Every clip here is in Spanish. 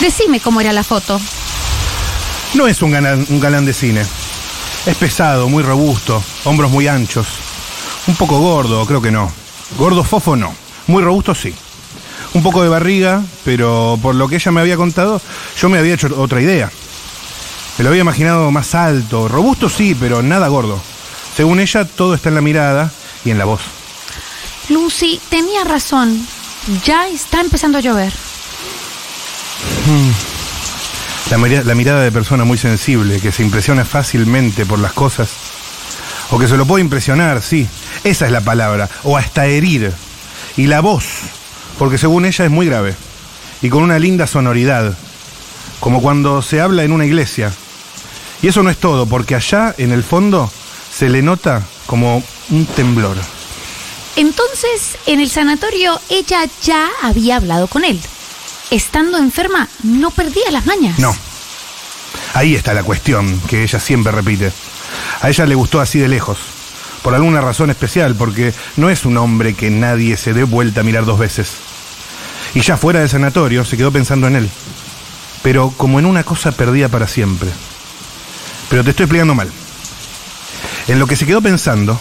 Decime cómo era la foto. No es un galán, un galán de cine. Es pesado, muy robusto, hombros muy anchos. Un poco gordo, creo que no. Gordo fofo no. Muy robusto sí. Un poco de barriga, pero por lo que ella me había contado, yo me había hecho otra idea. Me lo había imaginado más alto, robusto sí, pero nada gordo. Según ella, todo está en la mirada y en la voz. Lucy, tenía razón. Ya está empezando a llover. La, mira- la mirada de persona muy sensible, que se impresiona fácilmente por las cosas. O que se lo puede impresionar, sí. Esa es la palabra. O hasta herir. Y la voz, porque según ella es muy grave. Y con una linda sonoridad. Como cuando se habla en una iglesia. Y eso no es todo, porque allá, en el fondo, se le nota como un temblor. Entonces, en el sanatorio, ella ya había hablado con él. Estando enferma, no perdía las mañas. No. Ahí está la cuestión que ella siempre repite. A ella le gustó así de lejos. Por alguna razón especial, porque no es un hombre que nadie se dé vuelta a mirar dos veces. Y ya fuera del sanatorio se quedó pensando en él. Pero como en una cosa perdida para siempre. Pero te estoy explicando mal. En lo que se quedó pensando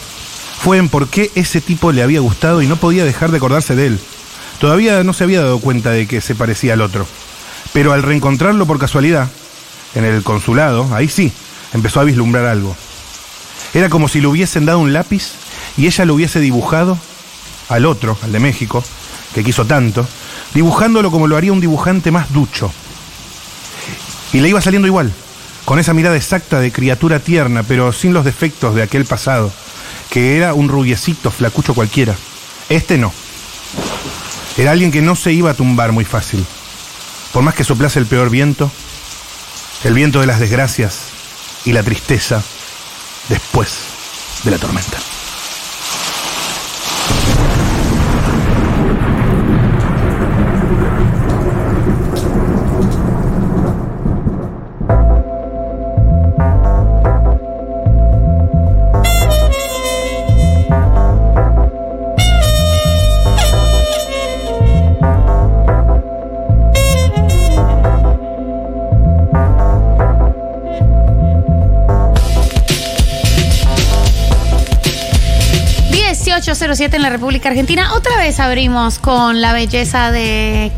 fue en por qué ese tipo le había gustado y no podía dejar de acordarse de él. Todavía no se había dado cuenta de que se parecía al otro. Pero al reencontrarlo por casualidad, en el consulado, ahí sí, empezó a vislumbrar algo. Era como si le hubiesen dado un lápiz y ella lo hubiese dibujado al otro, al de México, que quiso tanto, dibujándolo como lo haría un dibujante más ducho. Y le iba saliendo igual, con esa mirada exacta de criatura tierna, pero sin los defectos de aquel pasado, que era un rubiecito, flacucho cualquiera. Este no. Era alguien que no se iba a tumbar muy fácil. Por más que soplase el peor viento, el viento de las desgracias y la tristeza después de la tormenta. En la República Argentina. Otra vez abrimos con la belleza de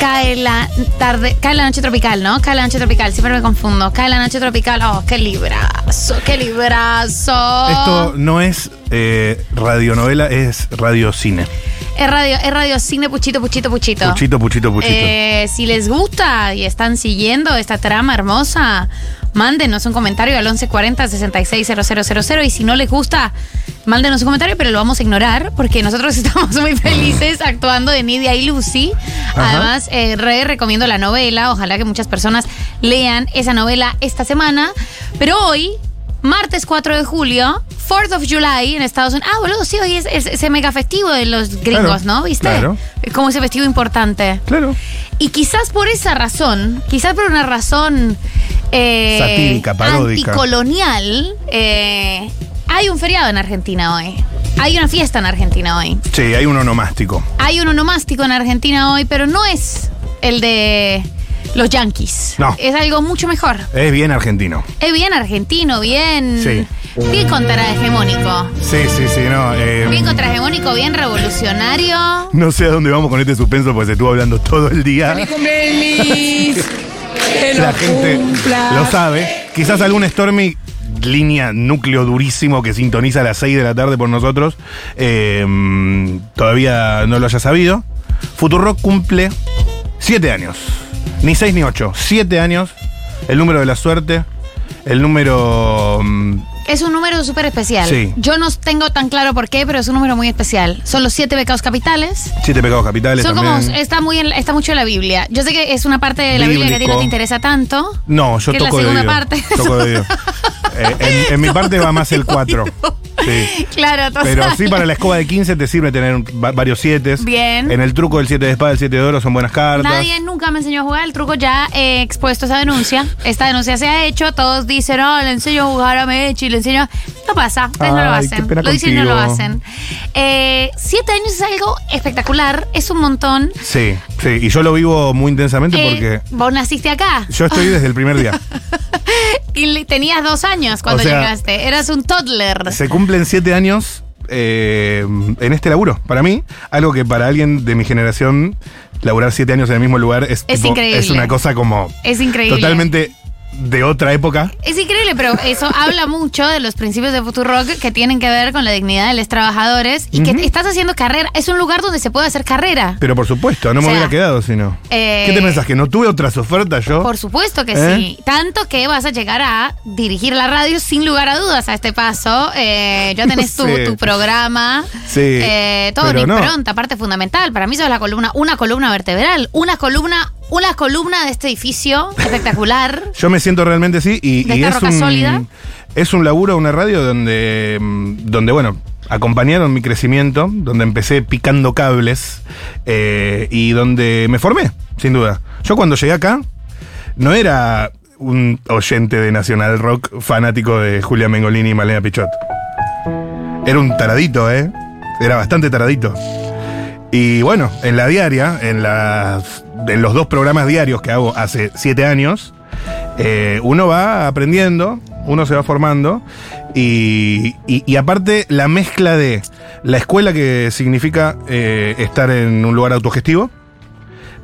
Cae la tarde, cae la noche tropical, ¿no? Cae la noche tropical, siempre me confundo. Cae la noche tropical, oh, qué librazo, qué librazo. Esto no es eh, radionovela, es radiocine. Es radio, es radio cine Puchito, Puchito, Puchito. Puchito, puchito, puchito. Eh, si les gusta y están siguiendo esta trama hermosa, mándenos un comentario al 1140 660000 y si no les gusta, mándenos un comentario, pero lo vamos a ignorar porque nosotros estamos muy felices actuando de Nidia y Lucy. Ajá. Además, eh, re recomiendo la novela, ojalá que muchas personas lean esa novela esta semana, pero hoy... Martes 4 de julio, 4th of July en Estados Unidos. Ah, boludo, sí, hoy es, es ese mega festivo de los gringos, Claro, ¿no? ¿Viste? claro. Es como ese festivo importante. Claro. Y quizás por esa razón, quizás por una razón eh, Satírica, paródica. anticolonial, eh, hay un feriado en Argentina hoy. Hay una fiesta en Argentina hoy. Sí, hay un onomástico. Hay un onomástico en Argentina hoy, pero no es el de los yankees. No. Es algo mucho mejor. Es bien argentino. Es bien argentino, bien. Sí. Bien contrahegemónico. Sí, sí, sí, no. eh, Bien contrahegemónico, bien revolucionario. no sé a dónde vamos con este suspenso porque se estuvo hablando todo el día. Que La gente lo sabe. Quizás algún Stormy, línea núcleo durísimo que sintoniza a las 6 de la tarde por nosotros, eh, todavía no lo haya sabido. Futurock cumple 7 años. Ni 6 ni 8. 7 años. El número de la suerte. El número. mm, Es un número súper especial. Sí. Yo no tengo tan claro por qué, pero es un número muy especial. Son los siete pecados capitales. Siete pecados capitales Son también. como, está muy en- está mucho en la Biblia. Yo sé que es una parte de la Biblia que a ti no te interesa tanto. No, yo que es la toco de segunda parte. Toco de. Eh, en, en mi parte va más el 4. Sí. Claro, total. Pero sí, para la escoba de 15 te sirve tener un- va- varios 7. Bien. En el truco del 7 de espada, el 7 de oro son buenas cartas. Nadie nunca me enseñó a jugar el truco, ya he expuesto esa denuncia. Esta denuncia se ha hecho, todos dicen, oh, le enseño a jugar a Mechi, le enseño. No pasa, ustedes no lo Ay, hacen. pena Lo dicen y no lo contigo. hacen. Eh, siete años es algo espectacular, es un montón. Sí, sí, y yo lo vivo muy intensamente Eh, porque Vos naciste acá yo estoy desde el primer día. y le- tenías dos años cuando O sea, llegaste. Eras un toddler. Se cumplen siete años eh, en este laburo. Para mí, algo que para alguien de mi generación, laburar siete años en el mismo lugar es, Es tipo- increíble. es una cosa como Es increíble. totalmente de otra época. Es increíble, pero eso habla mucho de los principios de Futurock que tienen que ver con la dignidad de los trabajadores y que estás haciendo carrera. Es un lugar donde se puede hacer carrera. Pero por supuesto, no me sea, hubiera quedado sino. eh, ¿Qué te pensás? ¿Que no tuve otras ofertas yo? Por supuesto que ¿Eh? sí. Tanto que vas a llegar a dirigir la radio sin lugar a dudas a este paso. Eh, ya tenés tu, programa. Sí, Eh, todo pero no. impronta, parte fundamental. Para mí eso es la columna, una columna vertebral. Una columna, una columna de este edificio espectacular. Yo me siento realmente así y, ¿De y esta es roca un sólida? es un laburo, una radio donde mm, donde bueno acompañaron mi crecimiento, donde empecé picando cables eh, y donde me formé, sin duda. Yo cuando llegué acá no era un oyente de Nacional Rock fanático de Julia Mengolini y Malena Pichot. Era un taradito, ¿eh? Era bastante taradito. Y bueno, en la diaria, en, los dos programas diarios que hago hace siete años, eh, uno va aprendiendo, uno se va formando, y, y- y aparte la mezcla de la escuela que significa eh, estar en un lugar autogestivo,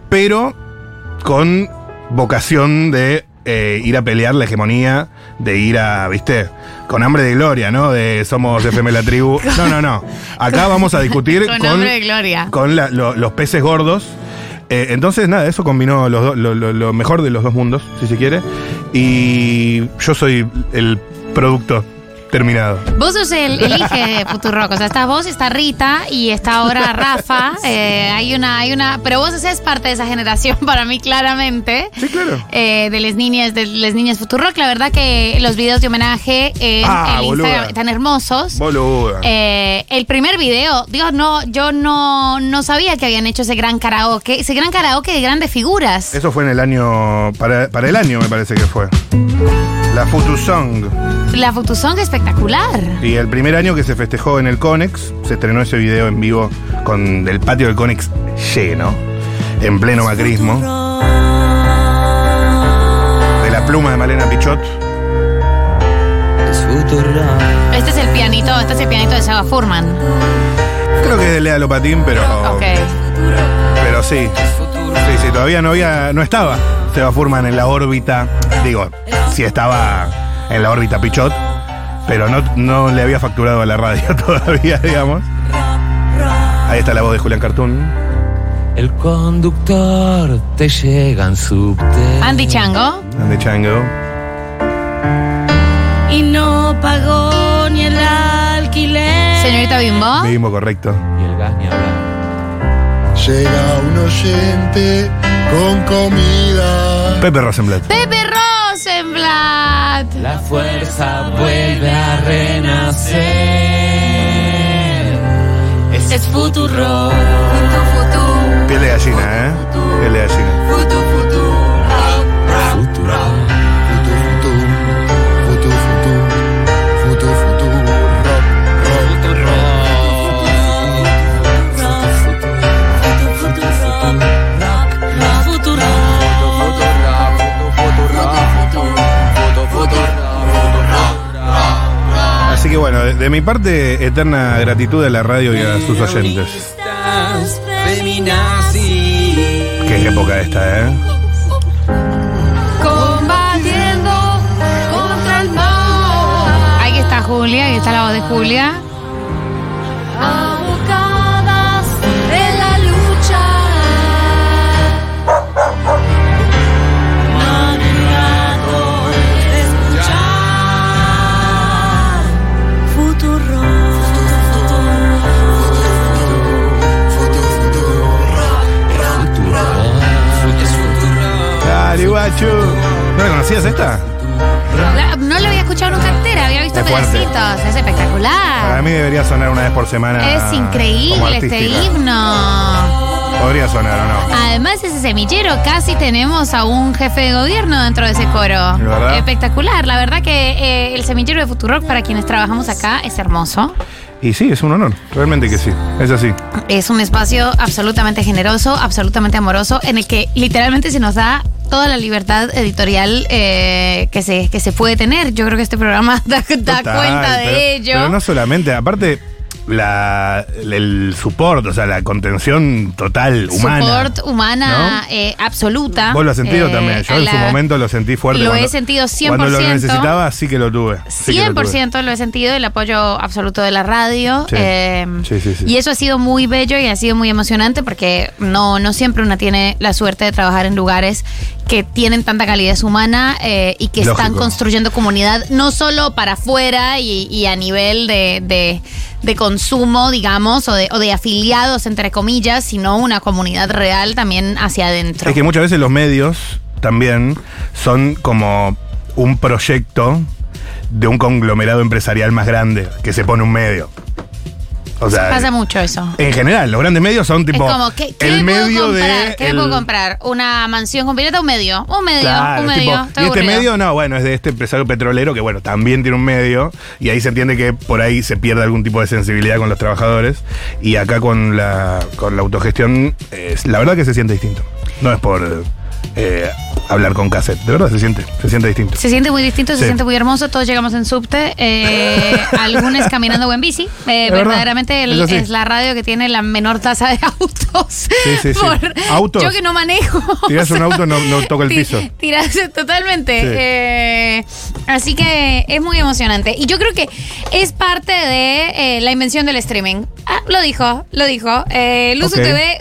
pero con vocación de eh, ir a pelear la hegemonía, de ir a, viste, con hambre de gloria, ¿no? De somos FM la tribu. No, no, no. Acá vamos a discutir Con con, hambre de gloria. con la- lo- los peces gordos. Eh, entonces, nada, eso combinó los do- lo, lo- lo mejor de los dos mundos, si se quiere. Y yo soy el producto terminado. Vos sos el, el hijo de Futurock. O sea, estás vos, está Rita y está ahora Rafa. Eh, hay una, hay una. Pero vos haces parte de esa generación para mí, claramente. Sí, claro. Eh, de las niñas, de las niñas Futurock. La verdad que los videos de homenaje en Ah, el boluda. Instagram están hermosos. Boluda. Eh, el primer video, digo, no, yo no, no sabía que habían hecho ese gran karaoke, ese gran karaoke de grandes figuras. Eso fue en el año. Para, para el año, me parece que fue. La Futu Song. La Futusong espectacular. Y el primer año que se festejó en el Conex, se estrenó ese video en vivo con el patio del Conex lleno, en pleno macrismo. De la pluma de Malena Pichot. Este es el pianito, este es el pianito de Saba Furman. Creo que es de Lea Lopatín, pero. Ok. Pero sí. Sí, sí, todavía no había. no estaba Seba Furman en la órbita. Digo, sí estaba en la órbita Pichot, pero no, no le había facturado a la radio todavía, digamos. Ahí está la voz de Julián Cartoon. El conductor te llega en subte. Andy Chango. De Chango. Y no pagó ni el alquiler. Señorita Bimbo. Mismo correcto. Y el gas ni hablar. Llega un oyente con comida. Pepe Rosenblatt. Pepe La fuerza vuelve a renacer. Es, Es futuro. Futu, futu. Piel de gallina, ¿eh? Piel de gallina. Futu, futuro. futuro. Así que bueno, de, de mi parte, eterna gratitud a la radio y a sus oyentes. Qué época esta, ¿eh? Combatiendo contra el mal. Ahí está Julia, ahí está la voz de Julia. ¿No la conocías esta? La- no lo había escuchado nunca entera, había visto Es fuerte. pedacitos. Es espectacular. Para mí debería sonar una vez por semana. Es como increíble este artística. himno. Podría sonar o no. Además, ese semillero casi tenemos a un jefe de gobierno dentro de ese coro. ¿De verdad? Espectacular. La verdad que eh, el semillero de Futurock, para quienes trabajamos acá, es hermoso. Y sí, es un honor. Realmente que sí. Es así. Es un espacio absolutamente generoso, absolutamente amoroso, en el que literalmente se nos da toda la libertad editorial eh, que, se, que se puede tener. Yo creo que este programa da, da Total, cuenta de pero- ello. Pero no solamente, aparte, la, el support, o sea, la contención total, humana. Support humana ¿no? eh, absoluta. Vos lo has sentido Eh, también. Yo en la- su momento lo sentí fuerte. Lo cuando- he sentido Cuando lo 100%. necesitaba, sí que lo tuve. sí que lo tuve. 100% lo he sentido, el apoyo absoluto de la radio. Sí. eh, Sí, sí, sí. Y eso ha sido muy bello y ha sido muy emocionante porque no, no siempre una tiene la suerte de trabajar en lugares que tienen tanta calidez humana eh, y que están construyendo comunidad, no solo para afuera y, y a nivel de, de- de consumo, digamos, o de, o de afiliados, entre comillas, sino una comunidad real también hacia adentro. Es que muchas veces los medios también son como un proyecto de un conglomerado empresarial más grande que se pone un medio. O sea, Pasa mucho eso. en general, los grandes medios son tipo es como, ¿qué, qué el puedo medio comprar? de ¿Qué le el- puedo comprar? ¿Una mansión completa? Un medio. Un medio. Claro, un medio. tipo, Estoy y este medio, no, bueno, es de este empresario petrolero que, bueno, también tiene un medio y ahí se entiende que por ahí se pierde algún tipo de sensibilidad con los trabajadores y acá con la, con la autogestión, eh, la verdad que se siente distinto. No es por eh, hablar con cassette, de verdad se siente, se siente distinto. Se siente muy distinto, se siente muy hermoso. Todos llegamos en subte, eh, algunos caminando o en bici. Eh, verdaderamente el- es la radio que tiene la menor tasa de autos. Sí, sí, sí. Por- ¿Autos? Yo que no manejo. Tirás un auto, no- no toca el piso. Tirás totalmente. Eh, así que es muy emocionante. Y yo creo que es parte de eh, la invención del streaming. Ah, lo dijo, lo dijo. Eh, Luzu Ok. TV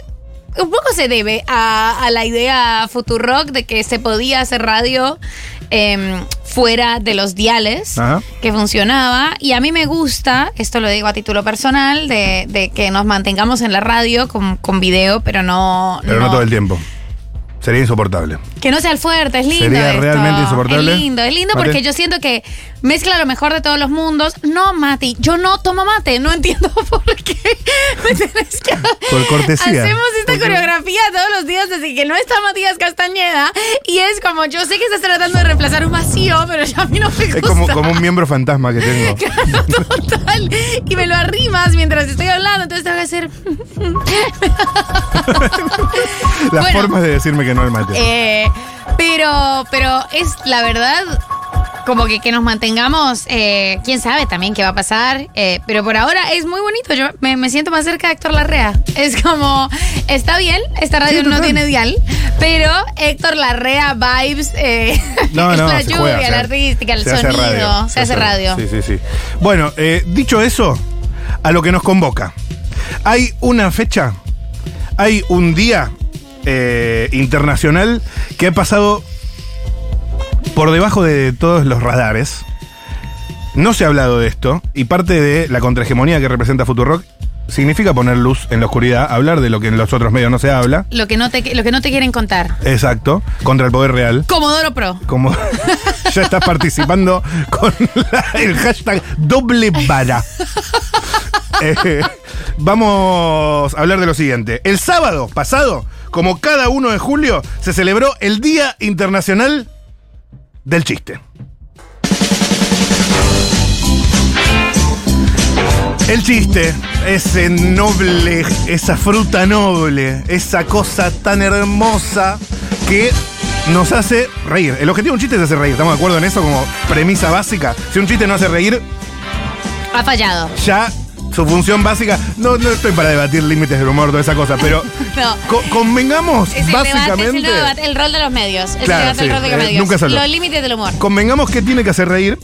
un poco se debe a, a la idea Futurock de que se podía hacer radio em, fuera de los diales, Ajá. que funcionaba. Y a mí me gusta, esto lo digo a título personal, de, de que nos mantengamos en la radio con, con video, pero no. Pero no todo el tiempo. Sería insoportable. Que no sea el fuerte, es lindo. ¿Sería esto. realmente insoportable? Es lindo, es lindo Mate. porque yo siento que mezcla lo mejor de todos los mundos. No, Mati, yo no tomo mate, no entiendo por qué. Me tenés que- Por cortesía. Hacemos esta coreografía todos los días desde que no está Matías Castañeda y es como, yo sé que estás tratando de reemplazar un vacío, pero ya a mí no me gusta. Es como, como un miembro fantasma que tengo. Total. Y me lo arrimas mientras estoy hablando, entonces tengo que hacer... Las Bueno. formas de decirme que no al mate. Eh, pero, pero es la verdad, como que, que nos mantengamos, eh, quién sabe también qué va a pasar, eh, pero por ahora es muy bonito, yo me, me siento más cerca de Héctor Larrea. Es como, está bien, esta radio Sí, no tiene dial, pero Héctor Larrea vibes, eh, No, es no, la lluvia, juega, la artística, el se hace sonido, radio, se hace radio. Sí, sí, sí. Bueno, dicho eso, a lo que nos convoca. Hay una fecha, hay un día eh, internacional que ha pasado por debajo de todos los radares. No se ha hablado de esto y parte de la contrahegemonía que representa Futurock significa poner luz en la oscuridad, hablar de lo que en los otros medios no se habla. Lo que, no te, lo que no te quieren contar. Exacto, contra el poder real. Comodoro Pro. Como ya estás participando con la- el hashtag doble vara. Eh, vamos a hablar de lo siguiente. El sábado pasado, como cada 1 de julio, se celebró el Día Internacional del Chiste. El chiste, ese noble, esa fruta noble, esa cosa tan hermosa que nos hace reír. El objetivo de un chiste es hacer reír, ¿estamos de acuerdo en eso como premisa básica? Si un chiste no hace reír, Ha fallado. ya su función básica, no, no estoy para debatir límites del humor, toda esa cosa, pero No. co- convengamos Es el, debate, es el, básicamente... el rol de los medios. Es Claro, el debate sí, rol de los eh, medios. nunca habló. Los límites del humor. Convengamos que tiene que hacer reír.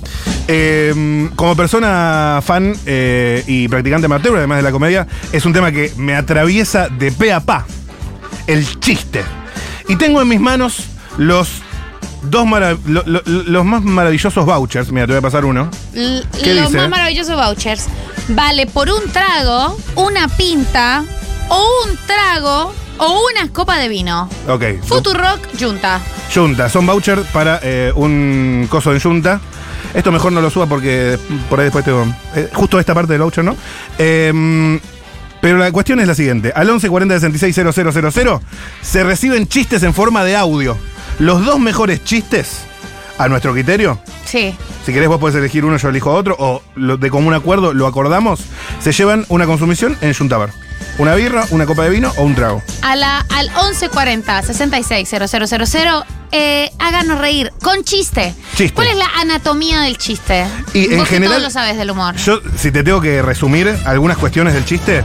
Eh, como persona fan eh, y practicante amateur, además de la comedia, es un tema que me atraviesa de pe a pa. El chiste. Y tengo en mis manos los dos marav- lo- lo- los más maravillosos vouchers. Mira, te voy a pasar uno. L- ¿Qué los dice? más maravillosos vouchers. Vale por un trago, una pinta, o un trago, o una copa de vino. Ok. Futurock Junta. Junta, son vouchers para eh, un coso en Junta. Esto mejor no lo suba porque por ahí después tengo. eh, justo esta parte del voucher, ¿no? Eh, Pero la cuestión es la siguiente. Al 1140 660000 se reciben chistes en forma de audio. Los dos mejores chistes, a nuestro criterio, Sí. si querés vos podés elegir uno, yo elijo otro, o lo- de común acuerdo lo acordamos, se llevan una consumición en Juntabar. Una birra, una copa de vino o un trago. A la, al 1140 660000 eh, háganos reír con chiste. Chiste. ¿Cuál es la anatomía del chiste? Y en Vos que general- todo lo sabes del humor. Yo, si te tengo que resumir algunas cuestiones del chiste,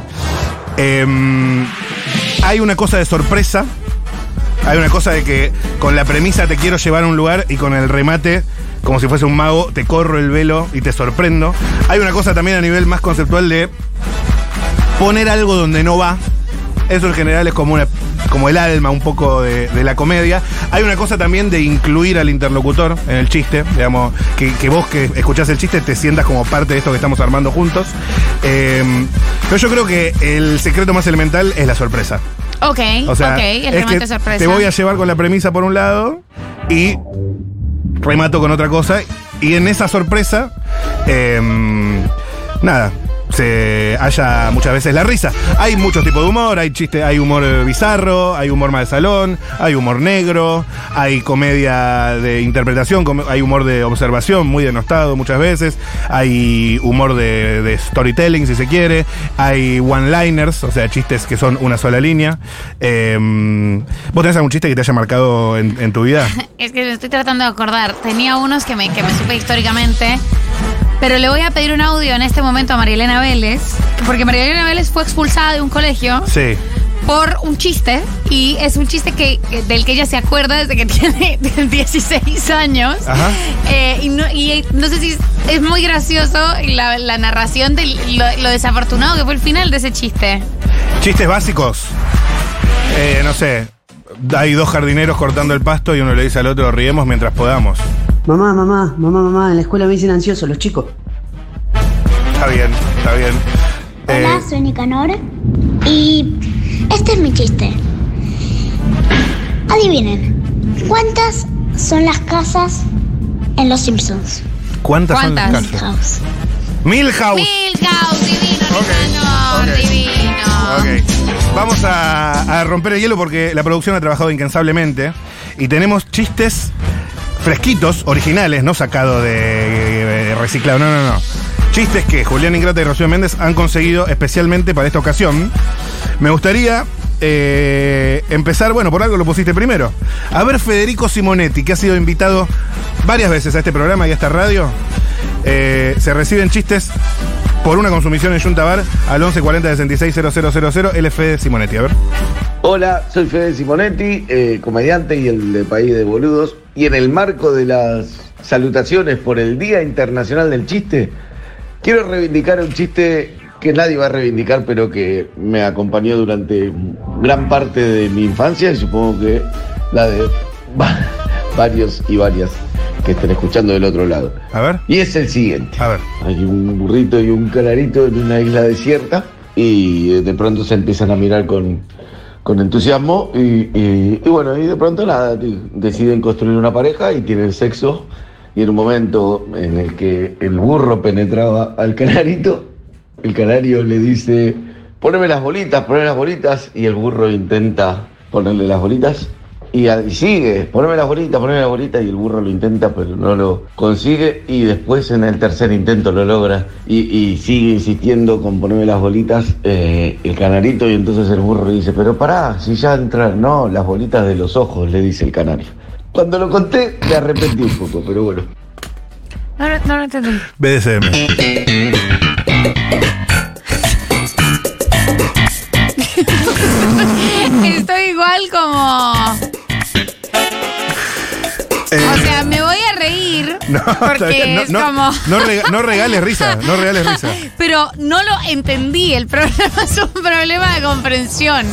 em, hay una cosa de sorpresa. Hay una cosa de que con la premisa te quiero llevar a un lugar y con el remate, como si fuese un mago, te corro el velo y te sorprendo. Hay una cosa también a nivel más conceptual de poner algo donde no va. Eso en general es como, una, como el alma un poco de, la comedia. Hay una cosa también de incluir al interlocutor en el chiste, digamos, que, que vos que escuchás el chiste te sientas como parte de esto que estamos armando juntos. Eh, pero yo creo que el secreto más elemental es la sorpresa. Ok, O sea, ok, el es remate que sorpresa. te voy a llevar con la premisa por un lado y remato con otra cosa. Y en esa sorpresa, em, nada, se haya muchas veces la risa. Hay muchos tipos de humor, hay chiste, hay humor eh, bizarro, hay humor más de salón, hay humor negro, hay comedia de interpretación, hay humor de observación, muy denostado muchas veces, hay humor de, storytelling, si se quiere, hay one-liners, o sea, chistes que son una sola línea. Em, ¿Vos tenés algún chiste que te haya marcado en, tu vida? Es que me estoy tratando de acordar. Tenía unos que me, que me supe históricamente. Pero le voy a pedir un audio en este momento a Marielena Vélez. Porque Marielena Vélez fue expulsada de un colegio Sí. por un chiste. Y es un chiste que, del que ella se acuerda desde que tiene 16 años. Ajá. Eh, y, no, y no sé si es, es muy gracioso la, la narración de lo, lo desafortunado que fue el final de ese chiste. Chistes básicos. Eh, no sé. Hay dos jardineros cortando el pasto y uno le dice al otro, riemos mientras podamos. Mamá, mamá, mamá, mamá, en la escuela me dicen ansioso los chicos. Está bien, está bien. Eh, Hola, soy Nicanor y este es mi chiste. Adivinen, ¿cuántas son las casas en Los Simpsons? ¿Cuántas, ¿Cuántas? son las casas? House. Milhouse. Milhouse, divino, Ok, Nicanor, ok. divino. Ok. Vamos a, a romper el hielo porque la producción ha trabajado incansablemente y tenemos chistes fresquitos, originales, no sacados de, eh, reciclado, no, no, no. Chistes que Julián Ingrata y Rocío Méndez han conseguido especialmente para esta ocasión. Me gustaría eh, empezar, bueno, por algo lo pusiste primero. A ver, Federico Simonetti, que ha sido invitado varias veces a este programa y a esta radio. Eh, se reciben chistes por una consumición en Junta al 1140 660000 LF de Simonetti. A ver. Hola, soy Fede Simonetti, comediante y el de País de Boludos. Y en el marco de las salutaciones por el Día Internacional del Chiste, quiero reivindicar un chiste que nadie va a reivindicar, pero que me acompañó durante gran parte de mi infancia y supongo que la de va- varios y varias que estén escuchando del otro lado. A ver. Y es el siguiente. A ver. Hay un burrito y un canarito en una isla desierta y eh, de pronto se empiezan a mirar con, con entusiasmo y, bueno, y de pronto nada, deciden construir una pareja y tienen sexo. Y en un momento en el que el burro penetraba al canarito, el canario le dice, poneme las bolitas, poneme las bolitas y el burro intenta ponerle las bolitas y, sigue, poneme las bolitas, poneme las bolitas y el burro lo intenta pero no lo consigue y después en el tercer intento lo logra y, y sigue insistiendo con ponerme las bolitas eh, el canarito y entonces el burro le dice, pero pará, si ya entran, no, las bolitas de los ojos, le dice el canario. Cuando lo conté me arrepentí un poco, pero bueno. No, no, no lo entendí. BDSM. Estoy igual como. Eh, O sea, me voy a reír. no, porque no, es no- como. no rega- no regales risa, no regales risa. Pero no lo entendí. El problema es un problema de comprensión.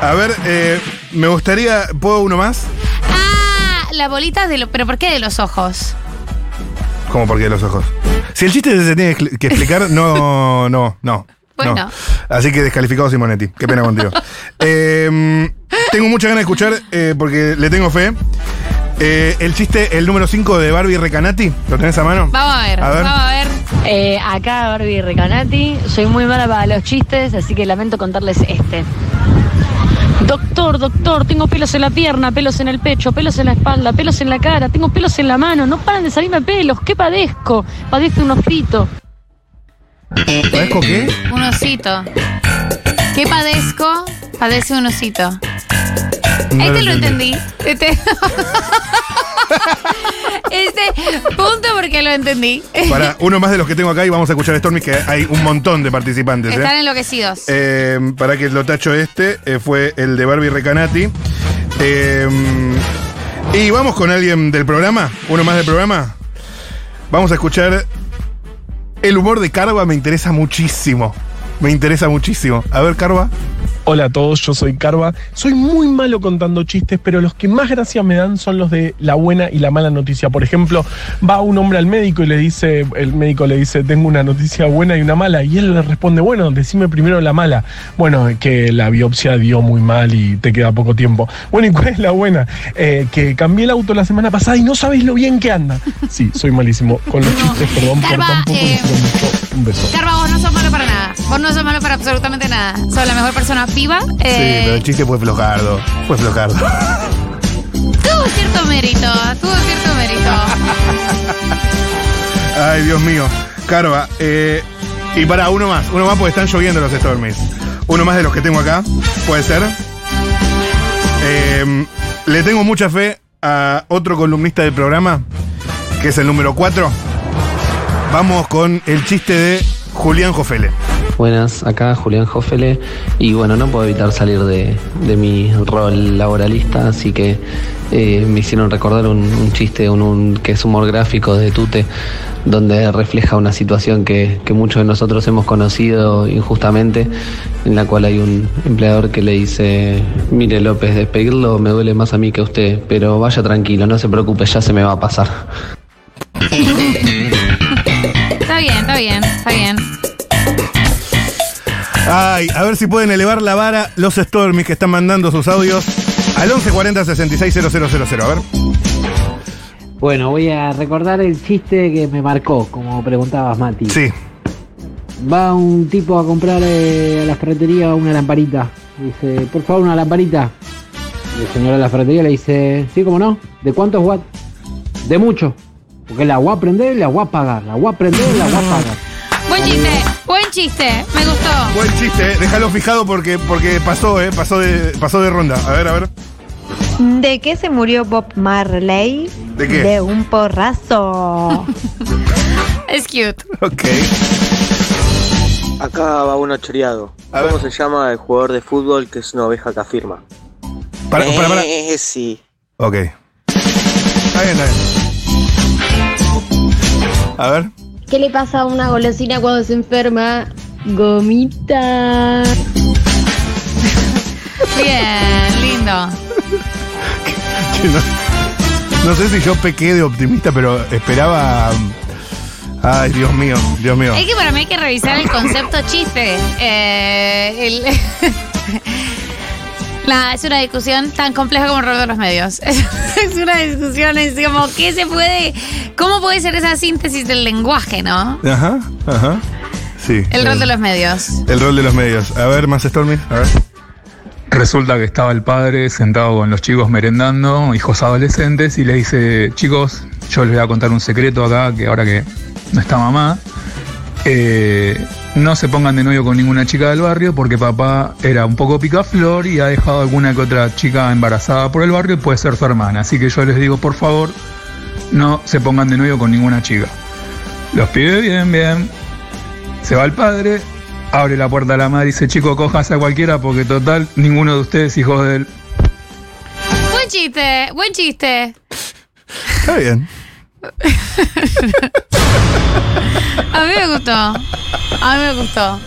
A ver, eh, me gustaría, ¿puedo uno más? Ah, las bolitas de los. ¿Pero por qué de los ojos? ¿Cómo por qué los ojos? Si el chiste se tiene que que explicar, no, no, no. Bueno. no. Así que descalificado Simonetti. Qué pena contigo. Eh, tengo mucha ganas de escuchar, eh, porque le tengo fe. Eh, el chiste, el número 5 de Barbie Recanati, ¿lo tenés a mano? Vamos a ver, A ver. vamos a ver. Eh, acá Barbie Recanati, soy muy mala para los chistes, así que lamento contarles este. Doctor, doctor, tengo pelos en la pierna, pelos en el pecho, pelos en la espalda, pelos en la cara, tengo pelos en la mano, no paran de salirme pelos, ¿qué padezco? Padezco un osito. ¿Padezco qué? Un osito. ¿Qué padezco? Padece un osito. No este lo entendí. entendí. Este. este punto porque lo entendí. Para uno más de los que tengo acá y vamos a escuchar Stormy, que hay un montón de participantes. ¿eh? Están enloquecidos. Eh, para que lo tacho este, eh, fue el de Barbie Recanati. Y vamos con alguien del programa, uno más del programa. Vamos a escuchar el humor de Carva, me interesa muchísimo. Me interesa muchísimo. A ver, Carva. Hola a todos, yo soy Carva. Soy muy malo contando chistes, pero los que más gracia me dan son los de la buena y la mala noticia. Por ejemplo, va un hombre al médico y le dice, el médico le dice, tengo una noticia buena y una mala, y él le responde, bueno, decime primero la mala. Bueno, que la biopsia dio muy mal y te queda poco tiempo. Bueno, ¿y cuál es la buena? Eh, que cambié el auto la semana pasada y no sabéis lo bien que anda. Sí, soy malísimo con los chistes, perdón por Carva, tan poco, eh. Un beso. Carva, vos no sos malo para nada. Vos no sos malo para absolutamente nada. Sos la mejor persona viva. Sí, Eh, pero el chiste fue flojardo. Fue flojardo. tuvo cierto mérito. Tuvo cierto mérito. Ay, Dios mío. Carva, eh, y para uno más, uno más porque están lloviendo los Stormies. Uno más de los que tengo acá, puede ser. Eh, le tengo mucha fe a otro columnista del programa, que es el número 4. Vamos con el chiste de Julián Jofele. Buenas, acá Julián Jofele y bueno, no puedo evitar salir de, de mi rol laboralista, así que eh, me hicieron recordar un, un chiste, un, un- que es humor gráfico de Tute, donde refleja una situación que, que muchos de nosotros hemos conocido injustamente, en la cual hay un empleador que le dice, mire López, despedirlo me duele más a mí que a usted, pero vaya tranquilo, no se preocupe, ya se me va a pasar. Está bien, está bien, está bien. Ay, a ver si pueden elevar la vara los Stormies que están mandando sus audios al 1140 660000. A ver. Bueno, voy a recordar el chiste que me marcó, como preguntabas, Mati. Sí. Va un tipo a comprar eh, a la ferretería una lamparita. Dice, por favor, una lamparita. Y el señor de la ferretería le dice, sí, cómo no. ¿De cuántos watts? De mucho. Porque la voy a prender y la voy a apagar. La voy a prender y la voy a apagar. Buen chiste, buen chiste. Me gustó. Buen chiste, eh. déjalo fijado porque, porque pasó, eh, pasó de, pasó de ronda. A ver, a ver. ¿De qué se murió Bob Marley? ¿De qué? De un porrazo. Es cute. Ok. Acá va uno choreado. ¿Cómo se llama el jugador de fútbol que es una oveja que afirma? Para, para, para. Eh, sí. Ok. Está bien, está bien. A ver. ¿Qué le pasa a una golosina cuando se enferma? Gomita. Bien, lindo. No, no sé si yo pequé de optimista, pero esperaba. Ay, Dios mío, Dios mío. Es que para mí hay que revisar el concepto chiste. Eh, el- Nada, es una discusión tan compleja como el rol de los medios. Es una discusión, es como, ¿qué se puede, cómo puede ser esa síntesis del lenguaje, no? Ajá, ajá. Sí. El rol de los medios. El rol de los medios. A ver, más Stormy. A ver. Resulta que estaba el padre sentado con los chicos merendando, hijos adolescentes, y le dice, chicos, yo les voy a contar un secreto acá, que ahora que no está mamá, eh, no se pongan de novio con ninguna chica del barrio porque papá era un poco picaflor y ha dejado alguna que otra chica embarazada por el barrio y puede ser su hermana. Así que yo les digo, por favor, no se pongan de novio con ninguna chica. Los pide bien, bien. Se va el padre, abre la puerta a la madre y dice, chico, cojas a cualquiera porque total, ninguno de ustedes hijos de él. Buen chiste, buen chiste. Está bien. A mí me gustó. A mí me gustó.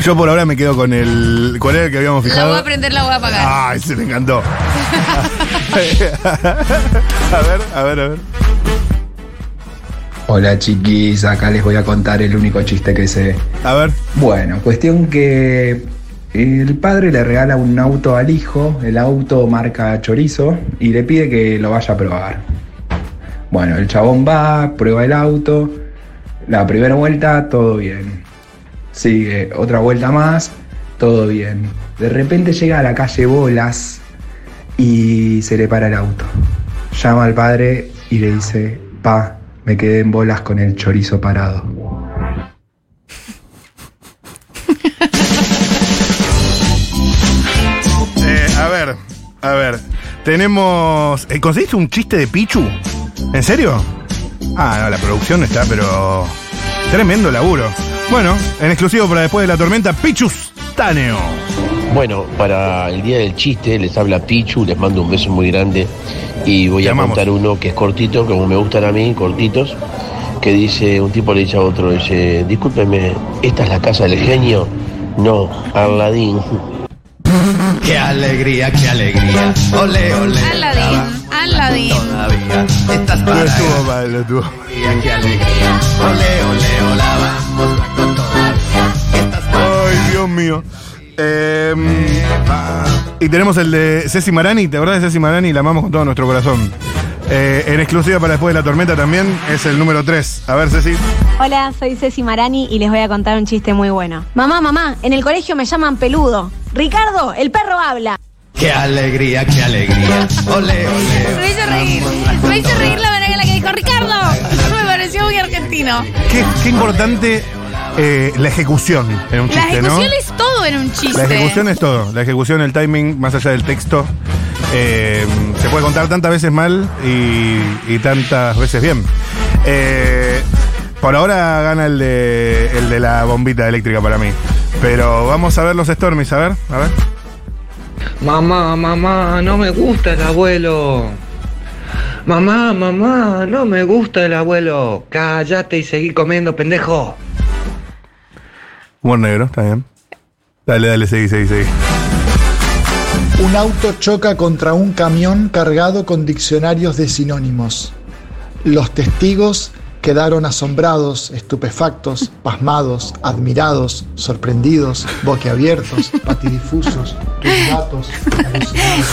Yo por ahora me quedo con el. ¿Cuál era el que habíamos La fijado? voy a prender, la voy a apagar. Ay, se me encantó. a ver, a ver, a ver. Hola chiquis, acá les voy a contar el único chiste que sé. A ver. Bueno, cuestión que El padre le regala un auto al hijo, el auto marca chorizo, y le pide que lo vaya a probar. Bueno, el chabón va, prueba el auto, la primera vuelta, todo bien. Sigue otra vuelta más, todo bien. De repente llega a la calle Bolas y se le para el auto. Llama al padre y le dice, pa, me quedé en bolas con el chorizo parado. A ver. Tenemos. eh, ¿Conseguiste un chiste de Pichu? ¿En serio? Ah, no, la producción está, pero. Tremendo laburo. Bueno, en exclusivo para después de la tormenta, Pichus Taneo. Bueno, para el día del chiste les habla Pichu, les mando un beso muy grande y voy a contar uno que es cortito, como me gustan a mí, cortitos, que dice, un tipo le dice a otro, dice, discúlpeme, ¿esta es la casa del genio? No, Aladín. Qué alegría, qué alegría. Ole, ole. Aladín, Aladín. Todavía estás para estuvo mal, no estuvo. alegría, qué alegría. Ole, ole, hola, vamos, Paco, todavía. Ay, Dios mío. Eh, y tenemos el de Ceci Marani, ¿te acordás de Ceci Marani? La amamos con todo nuestro corazón. Eh, en exclusiva para después de la tormenta también es el número 3. A ver, Ceci. Hola, soy Ceci Marani y les voy a contar un chiste muy bueno. Mamá, mamá, en el colegio me llaman peludo. Ricardo, el perro habla. Qué alegría, qué alegría. Ole, ole. Me hizo reír. Me hizo reír la manera en la que dijo Ricardo. Me pareció muy argentino. Qué, qué importante eh, la ejecución en un La chiste, ¿no? ejecución es todo en un chiste. La ejecución es todo. La ejecución, el timing, más allá del texto. eh, se puede contar tantas veces mal y, y tantas veces bien. Eh, por ahora gana el de, el de la bombita eléctrica para mí. Pero vamos a ver los Stormies, a ver, a ver. Mamá, mamá, no me gusta el abuelo. Mamá, mamá, no me gusta el abuelo. Cállate y seguí comiendo, pendejo. Humor negro, está bien. Dale, dale, seguí, seguí, seguí. Un auto choca contra un camión cargado con diccionarios de sinónimos. Los testigos quedaron asombrados, estupefactos, pasmados, admirados, sorprendidos, boquiabiertos, patidifusos, alucinados.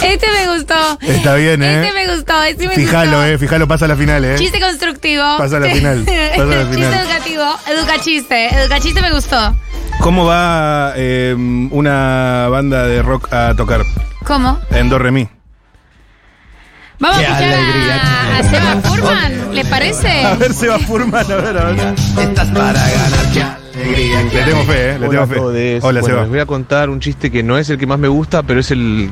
Este me gustó. Está bien, ¿eh? Este me gustó. Este me Fijalo, gustó. eh, fijalo, pasa a la final, eh. Chiste constructivo. Pasa a la final, pasa a la Chiste final. educativo. Educachiste. Educachiste me gustó. ¿Cómo va eh, una banda de rock a tocar? ¿Cómo? En Do Re Mi. Vamos Qué a escuchar alegría. a, a Seba Furman. ¿Le parece? A ver, Seba Furman, a ver, a ver. Estás para ganar, qué alegría. Le tengo fe, eh. Le Hola tengo a fe. todos. Hola, Bueno, Seba. Les voy a contar un chiste que no es el que más me gusta, pero es el,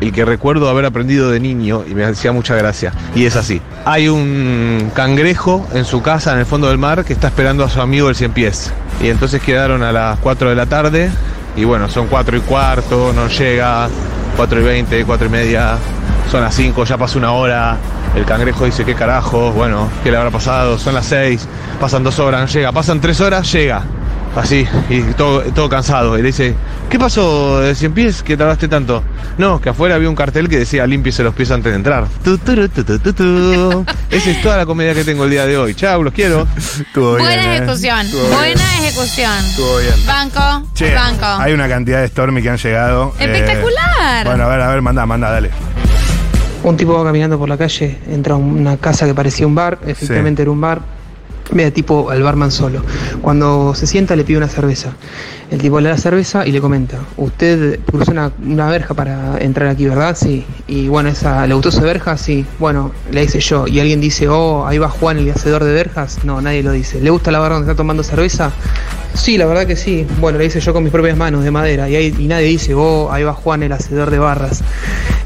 el que recuerdo haber aprendido de niño y me hacía mucha gracia. Y es así. Hay un cangrejo en su casa, en el fondo del mar, que está esperando a su amigo el cien pies. Y entonces quedaron a las 4 de la tarde. Y bueno, son 4 y cuarto, no llega. 4 y 20, 4 y media. Son las 5, ya pasó una hora. El cangrejo dice, ¿qué carajo? Bueno, ¿qué le habrá pasado? Son las 6, pasan dos horas, no llega. Pasan 3 horas, llega. Así, y todo, todo cansado. Y le dice, ¿qué pasó de 100 pies que tardaste tanto? No, que afuera había un cartel que decía, límpiese los pies antes de entrar. Tu, turu, tu, tu, tu, tu. Esa es toda la comedia que tengo el día de hoy. Chau, los quiero. Buena ejecución. Buena ejecución. Estuvo bien. Banco. Che, banco. hay una cantidad de Stormy que han llegado. eh, Espectacular. bueno, a ver, a ver, manda, manda, dale. Un tipo va caminando por la calle, entra a una casa que parecía un bar, efectivamente era un bar, ve a tipo al barman solo. Cuando se sienta le pide una cerveza. El tipo le da cerveza y le comenta, usted cruzó una, una verja para entrar aquí, ¿verdad? Sí. Y bueno, esa, ¿le gustó esa verja? Sí. Bueno, le dice yo. Y alguien dice, oh, ahí va Juan, el hacedor de verjas. No, nadie lo dice. ¿Le gusta la barra donde está tomando cerveza? Sí, la verdad que sí. Bueno, le hice yo con mis propias manos de madera. Y, ahí- y nadie dice, oh, ahí va Juan, el hacedor de barras.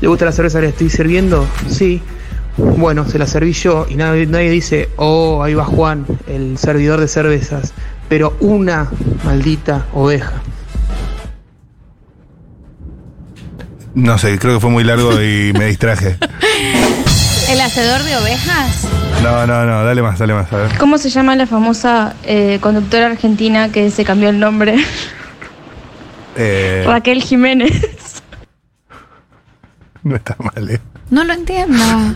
¿Le gusta la cerveza que le estoy sirviendo? Sí. Bueno, se la serví yo y nadie, nadie dice, oh, ahí va Juan, el servidor de cervezas. Pero una maldita oveja. No sé, creo que fue muy largo y me distraje. ¿El hacedor de ovejas? No, no, no, dale más, dale más, a ver. ¿Cómo se llama la famosa eh, conductora argentina que se cambió el nombre? Eh, Raquel Jiménez. no está mal, ¿eh? No lo entiendo. no, no,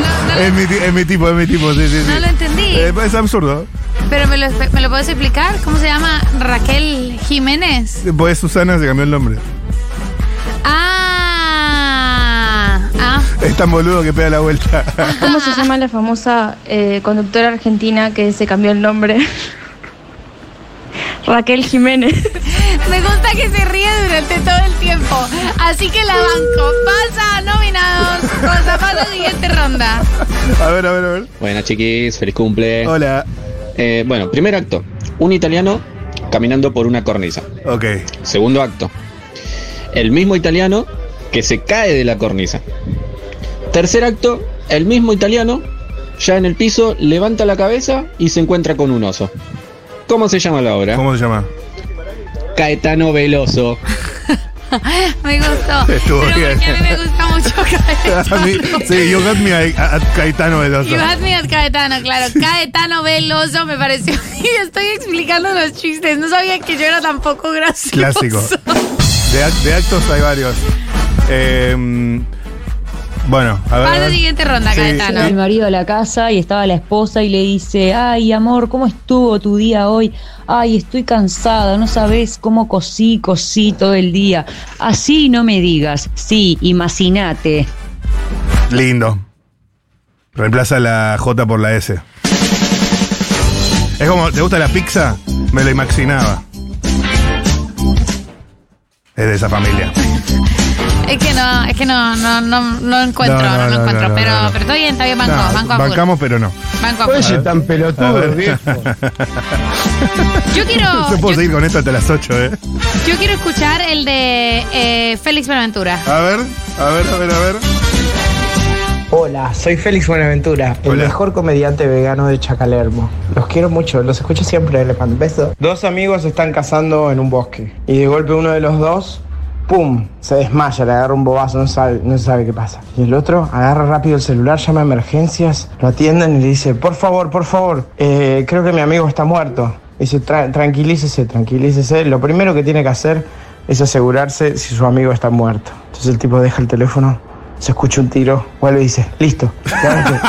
no, no, Es mi, ti- es mi tipo, es mi tipo, sí, sí, sí. No lo entendí. Eh, es absurdo. Pero me lo, me lo podés explicar, ¿cómo se llama? Raquel Jiménez. Pues Susana se cambió el nombre. Ah, ah. Es tan boludo que pega la vuelta. ¿Cómo se llama la famosa eh, conductora argentina que se cambió el nombre? Raquel Jiménez. Me gusta que se ríe durante todo el tiempo. Así que la banco. Pasa, nominados. Cosa, pasa siguiente ronda. A ver, a ver, a ver. Buenas chiquis, feliz cumple. Hola. Eh, bueno, primer acto. Un italiano caminando por una cornisa. Ok. Segundo acto. El mismo italiano que se cae de la cornisa. Tercer acto. El mismo italiano, ya en el piso, levanta la cabeza y se encuentra con un oso. ¿Cómo se llama la obra? ¿Cómo se llama? Caetano Veloso. Me gustó. Estuvo Pero bien. porque a mí me gusta mucho A mí- Caetano. sí, you got me a, a Caetano Veloso. You had me at Caetano, claro. Caetano Veloso me pareció. Y estoy explicando los chistes. No sabía que yo era tan poco gracioso. Clásico. De, de actos hay varios. Eh, bueno, a ver. a Pasa ver. siguiente ronda, Sí. Caetano. el marido a la casa y estaba la esposa y le dice, ay amor, ¿cómo estuvo tu día hoy? Ay, estoy cansada, no sabes cómo cosí, cosí todo el día. Así no me digas, sí, imagínate. Lindo. Reemplaza la J por la S. Es como, ¿te gusta la pizza? Me lo imaginaba. Es de esa familia. Es que no, es que no, no, no, no encuentro, No, no, no, lo no, encuentro. no, pero, no, no. pero está bien, está bien, banco, No, banco a full. bancamos, pero no. Banco a full. A ver. A ver. Yo quiero, Yo puedo yo, seguir con esto hasta las 8, ¿eh? yo quiero escuchar el de eh, Félix Buenaventura. A ver, a ver, a ver, a ver. Hola, soy Félix Buenaventura, el mejor comediante vegano de Chacalermo. Los quiero mucho, los escucho siempre, les mando un beso. Dos amigos se están cazando en un bosque y de golpe uno de los dos, ¡pum!, se desmaya, le agarra un bobazo, no sabe, no sabe qué pasa. Y el otro agarra rápido el celular, llama a emergencias, lo atienden y le dice, por favor, por favor, eh, creo que mi amigo está muerto. Dice, "Tra- tranquilícese, tranquilícese. Lo primero que tiene que hacer es asegurarse si su amigo está muerto. Entonces el tipo deja el teléfono, se escucha un tiro, vuelve y dice, listo. levántate".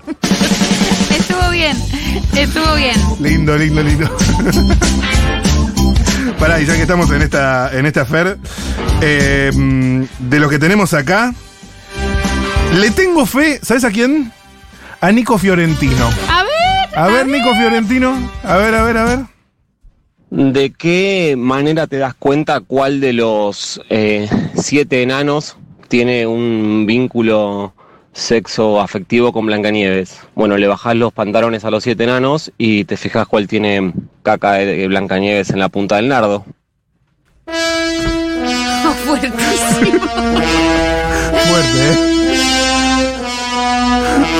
Estuvo bien, estuvo bien. Lindo, lindo, lindo. Pará, y ya que estamos en esta, en esta fer, eh, de lo que tenemos acá, le tengo fe, ¿sabes a quién? A Nico Fiorentino. A ver. A ver, Nico Fiorentino. A ver, a ver, a ver. ¿De qué manera te das cuenta cuál de los eh, siete enanos tiene un vínculo sexo afectivo con Blancanieves? Bueno, le bajás los pantalones a los siete enanos y te fijas cuál tiene caca de Blancanieves en la punta del nardo. Fuertísimo. Fuerte, ¿eh?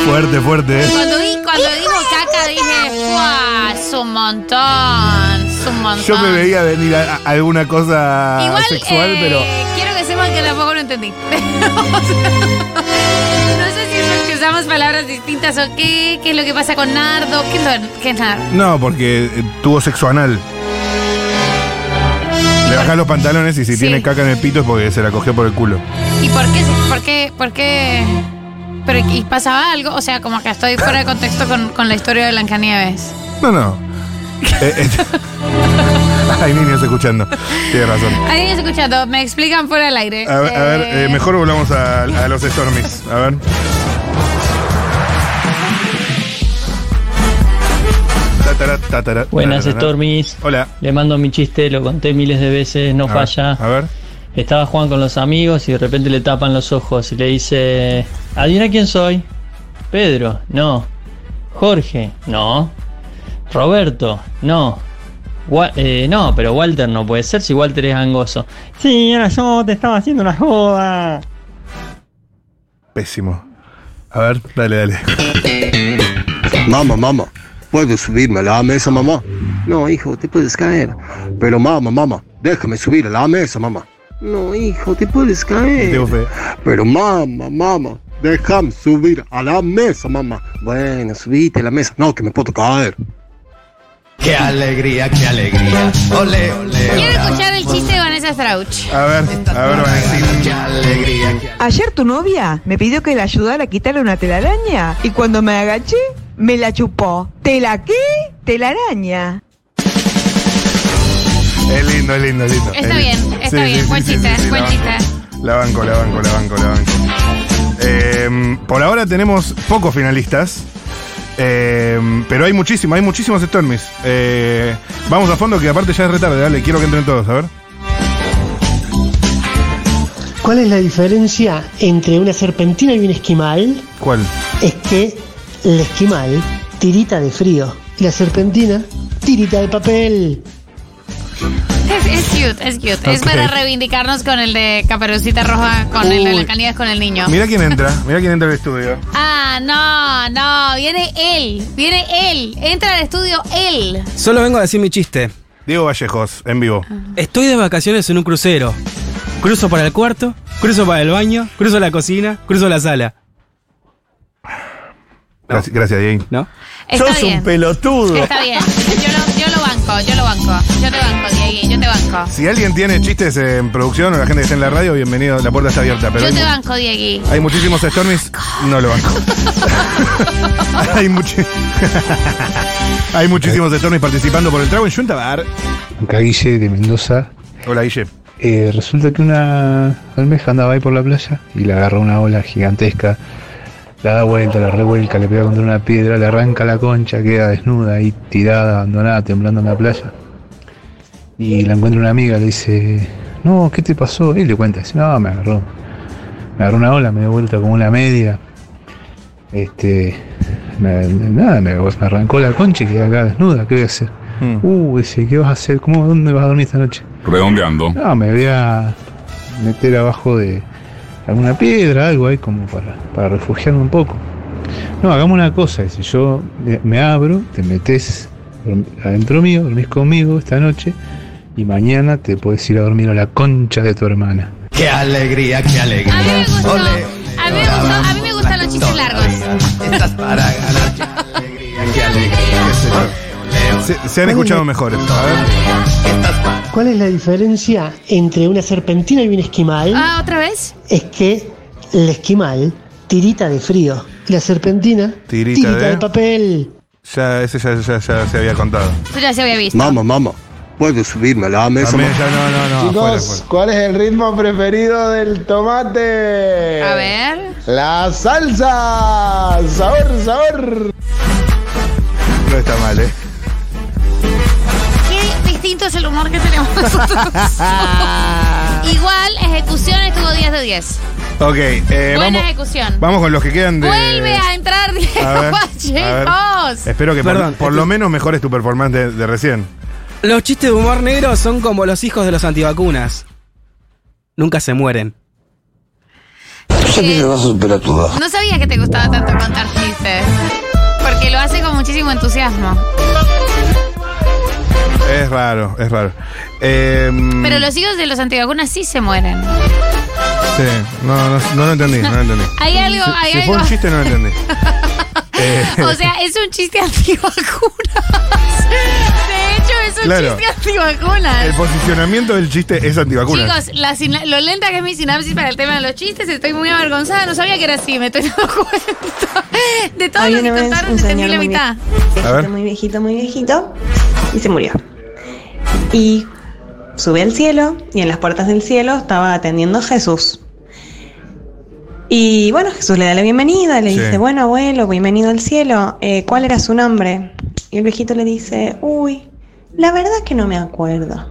Fuerte, fuerte, ¿eh? Cuando, di, cuando dijo caca dije, ¡fua! Es un montón, es un montón. Yo me veía venir a, a alguna cosa Igual, sexual, eh, pero. quiero que sepan que tampoco lo entendí. usamos palabras distintas o qué, qué es lo que pasa con Nardo, qué es, lo, qué es Nardo. No, porque eh, tuvo sexo anal. Le bajás los pantalones y si Sí. tiene caca en el pito es porque se la cogió por el culo. ¿Y por qué? se- ¿Por qué? ¿Por qué? Pero, ¿y pasaba algo? O sea, como que estoy fuera de contexto con, con la historia de Blancanieves. No, no. Eh, eh, Hay niños escuchando. Tienes razón. Alguien está escuchando, me explican fuera del aire. A, ver, a ver, eh, mejor volvamos a, a los Stormies. A ver. Tatara, tatara, Buenas tatara. Stormies. Hola. Le mando mi chiste, lo conté miles de veces, no A ver, falla. A ver. Estaba Juan con los amigos y de repente le tapan los ojos y le dice, ¿adivina quién soy? Pedro, no. Jorge, no. Roberto, no. Wa- eh, no, pero Walter no puede ser si Walter es gangoso. Sí, era yo, te estaba haciendo una joda. Pésimo. A ver, dale, dale. Mamá, mamá, ¿puedo subirme a la mesa, mamá? No, hijo, te puedes caer. Pero mamá, mamá, déjame subir a la mesa, mamá. No, hijo, te puedes caer. Pero mamá, mamá, déjame subir a la mesa, mamá. Bueno, subite a la mesa. No, que me puedo caer. Qué alegría, qué alegría. Ole, ole, Quiero escuchar el chiste de Vanessa Strauch. A ver, a ver, Valentina. Qué alegría, Ayer tu novia me pidió que la ayudara a quitarle una telaraña y cuando me agaché, me la chupó. ¿Te la qué? telaraña. Es lindo, es lindo, es lindo. Está Es bien, está Sí, bien. sí, buen sí, chiste, sí, sí, buen la chiste. banco. La banco, la banco, la banco, la banco. Eh, por ahora tenemos pocos finalistas. eh, pero hay muchísimos, hay muchísimos Stormies. Eh, vamos a fondo que aparte ya es retarde, dale, quiero que entren todos, a ver. ¿Cuál es la diferencia entre una serpentina y un esquimal? ¿Cuál? Es que el esquimal tirita de frío y la serpentina tirita de papel. Es, es cute, es cute. Es para reivindicarnos con el de Caperucita Roja, con el de la Caníbal con el niño. Mira quién entra, mira quién entra al estudio. Ah, no, no, viene él, viene él, entra al estudio él. Solo vengo a decir mi chiste. Diego Vallejos, en vivo. Estoy de vacaciones en un crucero. Cruzo para el cuarto, cruzo para el baño, cruzo la cocina, cruzo la sala. Gracias, gracias Diego. ¿No? Está bien. pelotudo. Está bien, yo lo, yo lo banco, yo lo banco, yo te banco, Diego, yo te banco. Si alguien tiene chistes en producción o la gente que está en la radio, bienvenido, la puerta está abierta. Pero Yo hay, te mu- banco, Diego. hay muchísimos Stormies, no lo banco. hay, muchi- hay muchísimos Stormies participando por el trago en Junta Bar. Acá Guille de Mendoza. Hola Guille. Eh, resulta que una almeja andaba ahí por la playa y le agarró una ola gigantesca. La da vuelta, la revuelca, le pega contra una piedra, le arranca la concha, queda desnuda ahí, tirada, abandonada, temblando en la playa. Y la encuentra una amiga, le dice, no, ¿qué te pasó? Y le cuenta, dice, no, me agarró. Me agarró una ola, me dio vuelta como una media. Este, me- nada, me, me arrancó la concha y quedé acá desnuda, ¿qué voy a hacer? Uh, dice, ¿qué vas a hacer? ¿Cómo, ¿Dónde vas a dormir esta noche? Redondeando. No, me voy a meter abajo de alguna piedra, algo ahí como para, para refugiarme un poco. No, hagamos una cosa, dice, yo me- abro, te metes adentro mío, dormís conmigo esta noche y mañana te puedes ir a dormir a la concha de tu hermana. Qué alegría, qué alegría. A mí me gustó, Ole, a mí me gustó, a mí me gustan los chistes largos. estás para ganar. Qué alegría, qué alegría. Se, se han escuchado ver. ¿Cuál es la diferencia entre una serpentina y un esquimal? Ah, ¿otra vez? Es que el esquimal tirita de frío y la serpentina Tirita tirita, de- de papel. Ya, ese ya, ya- ya se había contado. Eso ya se había visto. Mamá, mamá, ¿puedo subirme a la mesa? También mamá? ya no, no, no. Chicos. ¿cuál es el ritmo preferido del tomate? A ver. La salsa. Sabor, sabor. No está mal, ¿eh? Distinto es el humor que tenemos nosotros. Igual, ejecución estuvo 10 de 10. Ok, eh, Buena vamos, ejecución. vamos con los que quedan de. Vuelve a entrar Diego A ver. Espero que por- Perdón, por, lo menos mejores tu performance de, de recién. Los chistes de humor negro son como los hijos de los antivacunas. Nunca se mueren. Eh. No sabía que te gustaba tanto contar chistes. Porque lo hace con muchísimo entusiasmo. Es raro, es raro. Em, Pero los hijos de los antivacunas sí se mueren. Sí, no, no, no lo entendí, no lo entendí. Hay algo, Si- hay si algo. fue un chiste, no lo entendí. Eh, O sea, es un chiste antivacunas. De hecho, es un Claro. chiste antivacunas. el posicionamiento del chiste es antivacuna. Chicos, la sina- lo lenta que es mi sinapsis para el tema de los chistes, estoy muy avergonzada. No sabía que era así, me estoy dando cuenta. De todo Había lo que una vez contaron, un entendí señor la muy mitad. A ver. muy viejito, muy viejito, y se murió. Y sube al cielo, y en las puertas del cielo estaba atendiendo a Jesús. Y bueno, Jesús le da la bienvenida, le Sí. dice, bueno abuelo, bienvenido al cielo, eh, ¿cuál era su nombre? Y el viejito le dice, uy, la verdad que no me acuerdo.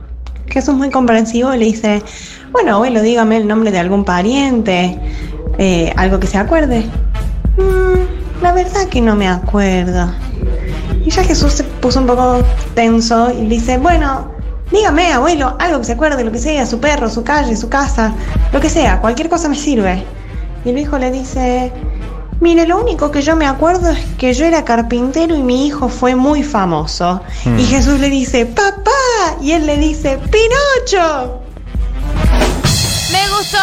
Jesús muy comprensivo le dice, bueno abuelo, dígame el nombre de algún pariente, eh, algo que se acuerde. "Mm, la verdad que no me acuerdo. Y ya Jesús se puso un poco tenso y le dice, bueno, dígame, abuelo, algo que se acuerde, lo que sea, su perro, su calle, su casa, lo que sea, cualquier cosa me sirve. Y el hijo le dice, mire, lo único que yo me acuerdo es que yo era carpintero y mi hijo fue muy famoso. Hmm. Y Jesús le dice, papá, y él le dice, Pinocho. Me gustó,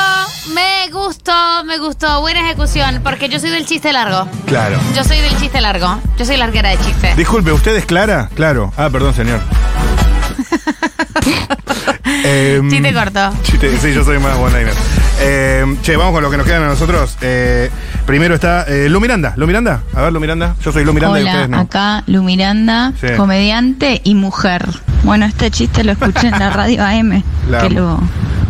me gustó, me gustó. Buena ejecución, porque yo soy del chiste largo. Claro. Yo soy del chiste largo. Yo soy larguera de chiste. Disculpe, ¿usted es Clara? Claro. Ah, perdón, señor. Em, Chiste corto. chiste- sí, yo soy más one-liner. Eh, che, vamos con lo que nos quedan a nosotros. Eh, primero está eh, Lu Miranda. Lu Miranda. A ver, Lu Miranda. Yo soy Lu Miranda y Hola, ustedes no. acá Lu Miranda, Sí. comediante y mujer. Bueno, este chiste lo escuché en la radio AM, La que lo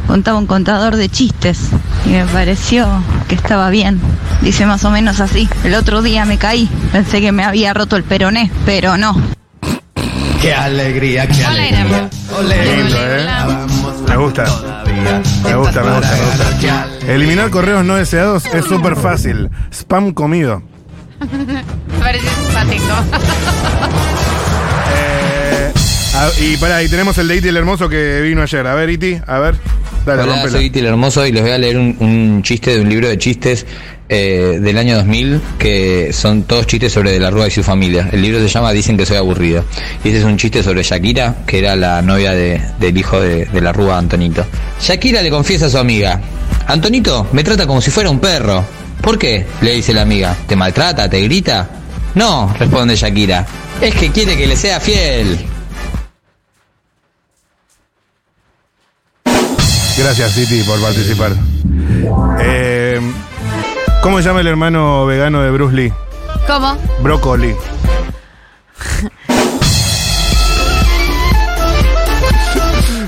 contaba un contador de chistes y me pareció que estaba bien. Dice más o menos así. El otro día me caí, pensé que me había roto el peroné, pero no. Qué alegría, qué alegría. Lindo, ¿eh? Me gusta. Me gusta, me gusta, me gusta. Eliminar correos no deseados es súper fácil. Spam comido. Me parece simpático. Eh, ah, y pará, y tenemos el de Iti el hermoso que vino ayer. A ver, Iti, a ver. Dale, Hola, soy Iti el Hermoso y les voy a leer un, un chiste de un libro de chistes eh, del año 2000 que son todos chistes sobre De la Rúa y su familia. El libro se llama Dicen que soy aburrido. Y ese es un chiste sobre Shakira, que era la novia de- del hijo de, de la Rúa, Antonito. Shakira le confiesa a su amiga, Antonito me trata como si fuera un perro. ¿Por qué? le dice la amiga. ¿Te maltrata? ¿Te grita? No, responde Shakira. Es que quiere que le sea fiel. Gracias, Iti, por participar. Eh, ¿Cómo se llama el hermano vegano de Bruce Lee? ¿Cómo? Brócoli.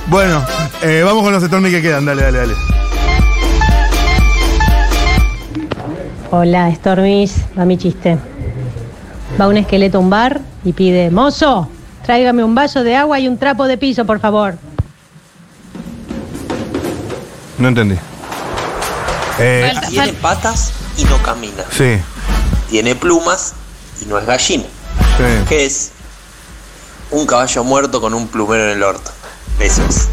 bueno, eh, vamos con los Stormy que quedan. Dale, dale, dale. Hola, Stormis, va mi chiste. Va un esqueleto a un bar y pide, mozo, tráigame un vaso de agua y un trapo de piso, por favor. No entendí. Eh, Tiene patas y no camina. sí, Tiene plumas y no es gallina. sí. ¿Qué es? Un caballo muerto con un plumero en el orto. Besos.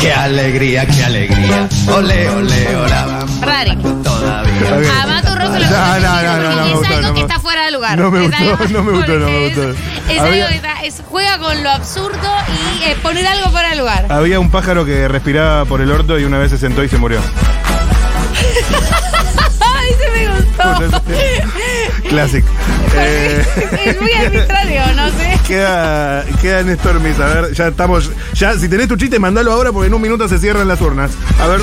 Qué alegría, qué alegría. Ole, ole, vamos Rari. todavía. A Mato Rosso lo No, no, no, no, no me es gustó, algo no que está fuera de lugar. No me Es gustó, algo- no me gustó, no me gustó. Es, es algo que está- es- juega con lo absurdo y eh, poner algo fuera de lugar. Había un pájaro que respiraba por el orto y una vez se sentó y se murió. ¡Ay, se me gustó! Classic. Eh, es muy arbitrario, no sé. queda, quedan Stormies. A ver, ya estamos. Ya, si tenés tu chiste, mandalo ahora porque en un minuto se cierran las urnas. A ver.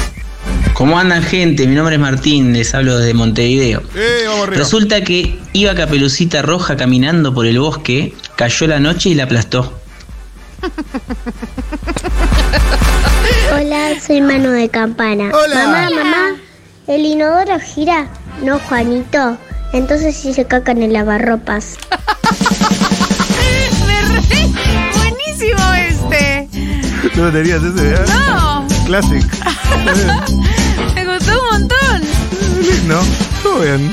¿Cómo andan gente? Mi nombre es Martín, les hablo desde Montevideo. Eh, vamos arriba. Resulta que iba Capelucita Roja caminando por el bosque, cayó la noche y la aplastó. Hola, soy Manu de Campana. Hola. Mamá, mamá, ¿el inodoro gira? No, Juanito. Entonces sí se caca en el lavarropas. Me re- Buenísimo este. ¿No lo tenías ese? eh? No. Classic. Me gustó un montón. ¿No? Todo bien.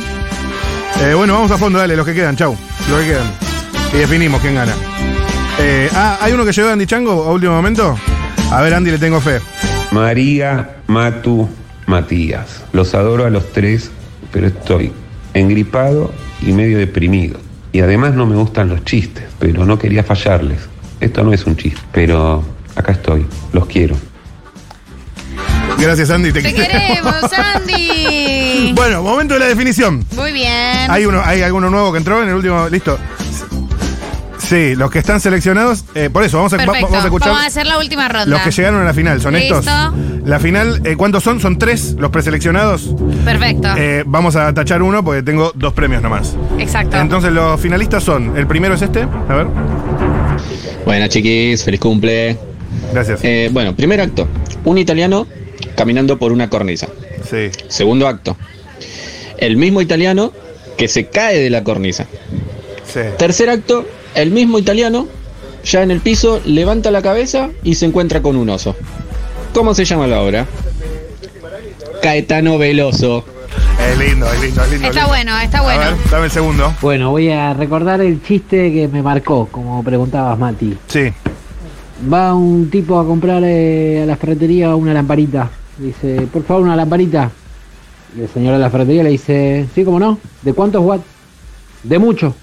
Eh, bueno, vamos a fondo, dale, los que quedan, chau. Los que quedan. Y definimos quién gana. Eh, ah, ¿hay uno que llegó de Andy Chango a último momento? A ver, Andy, le tengo fe. María, Matu, Matías. Los adoro a los tres, pero estoy engripado y medio deprimido. Y además no me gustan los chistes, pero no quería fallarles. Esto no es un chiste, pero acá estoy. Los quiero. Gracias, Andy. Te queremos, Andy. Bueno, momento de la definición. Muy bien. ¿Hay, uno, ¿Hay alguno nuevo que entró en el último? Listo. Sí, los que están seleccionados. eh, por eso, vamos a, va- Perfecto. vamos a escuchar. Vamos a hacer la última ronda. Los que llegaron a la final, ¿son Listo. estos? La final, eh, ¿cuántos son? ¿Son tres los preseleccionados? Perfecto. Eh, vamos a tachar uno porque tengo dos premios nomás. Exacto. Entonces los finalistas son, el primero es este, a ver. Buenas chiquis, feliz cumple. Gracias. bueno, primer acto. Un italiano caminando por una cornisa. Sí. Segundo acto. El mismo italiano que se cae de la cornisa. Sí. Tercer acto. El mismo italiano, ya en el piso, levanta la cabeza y se encuentra con un oso. ¿Cómo se llama la obra? Caetano Veloso. Es lindo, es lindo, es lindo. Está lindo. bueno, está A bueno. ver, dame el segundo. Bueno, voy a recordar el chiste que me marcó, como preguntabas, Mati. Sí. Va un tipo a comprar eh, a la ferretería una lamparita. Dice, por favor, una lamparita. Y el señor de la ferretería le dice, sí, cómo no. ¿De cuántos watts? De mucho.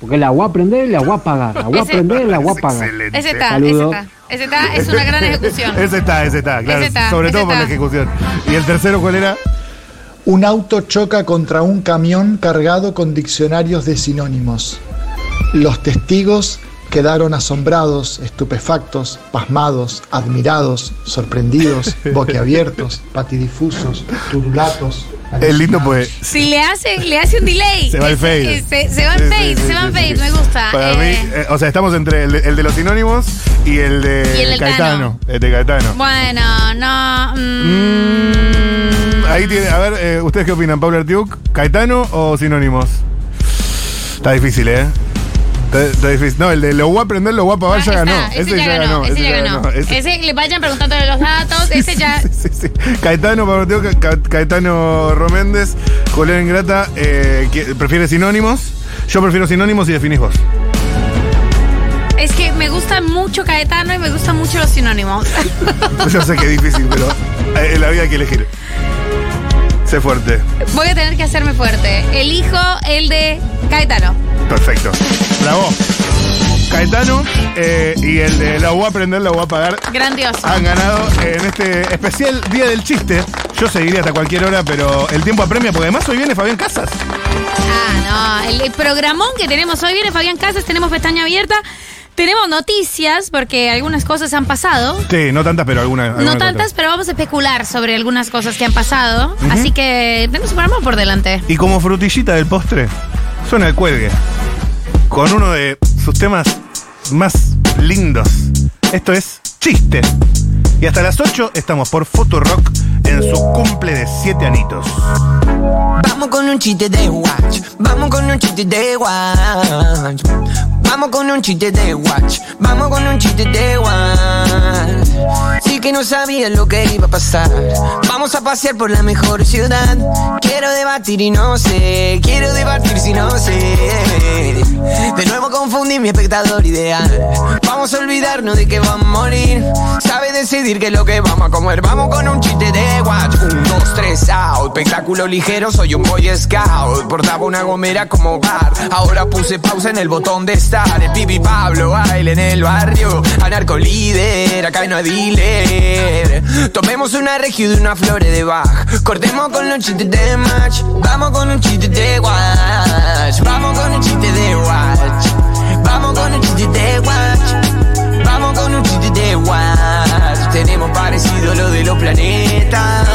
Porque la agua a prender y la agua a apagar. La agua a prender y la agua a apagar. Ese está, Saludo. ese está. Ese está, es una gran ejecución. Ese está, ese está, claro. Ese está, sobre ese todo por la ejecución. ¿Y el tercero cuál era? Un auto choca contra un camión cargado con diccionarios de sinónimos. Los testigos quedaron asombrados, estupefactos, pasmados, admirados, sorprendidos, boquiabiertos, patidifusos, turulatos. Es lindo pues. Si le hace, le hace un delay. Se va el fade. Se, se va el fade, sí, sí, se va el sí, fade, sí. me gusta. Para Eh, mí, eh, o sea, estamos entre el, de- el de los sinónimos y el de Y el del Caetano. El de Caetano. Bueno, no. mm, Mm, ahí tiene, a ver, eh, ¿ustedes qué opinan? ¿Paula Artiuk, Caetano o sinónimos? Está difícil, ¿eh? Está, difícil. No, el de lo voy a aprender, lo voy a pagar, ya ganó. ese, ya ganó, ese ya ganó. Ese- Ese le vayan preguntándole los datos, ese ya. Caetano, Pablo Artiuk, Ca- Caetano Roméndez, Julián Ingrata, eh, ¿qui- ¿prefiere sinónimos? Yo prefiero sinónimos y definís vos. Es que me gusta mucho Caetano y me gustan mucho los sinónimos. Yo sé que es difícil, pero eh, en la vida hay que elegir. Sé fuerte. Voy a tener que hacerme fuerte. Elijo el de Caetano. Perfecto. Bravo. Caetano eh, y el de la voy a aprender, la voy a pagar. Grandioso. Han ganado en este especial Día del Chiste. Yo seguiría hasta cualquier hora, pero el tiempo apremia, porque además hoy viene Fabián Casas. Ah, no. El, el programón que tenemos hoy viene Fabián Casas, tenemos pestaña abierta. Tenemos noticias, porque algunas cosas han pasado. Sí, no tantas, pero algunas. No tantas, pero vamos a especular sobre algunas cosas que han pasado. Así que tenemos un programa por delante. Y como frutillita del postre, suena el cuelgue. Con uno de sus temas más lindos. Esto es Chiste. Y hasta las 8 estamos por Rock en su cumple de 7 anitos. Vamos con un chiste de watch. Vamos con un chiste de watch. Vamos con un chiste de watch. Vamos con un chiste de watch. Sí que no sabía lo que iba a pasar. Vamos a pasear por la mejor ciudad. Quiero debatir y no sé. Quiero debatir si no sé. De nuevo confundí mi espectador ideal. Vamos a olvidarnos de que vamos a morir. Sabe decidir que es lo que vamos a comer. Vamos con un chiste de watch. Un, dos, tres, out. Espectáculo ligero, soy un boy scout. Portaba una gomera como bar. Ahora puse pausa en el botón de estar. El pipi Pablo baila en el barrio. Anarco líder, acá no hay dealer. Tomemos una regio de una flores de Bach. Cortemos con los chistes de match. Vamos con un chiste de watch. Vamos con un chiste de watch. Vamos con un chiste de watch. Vamos con un chiste de watch. Tenemos parecido lo de los planetas.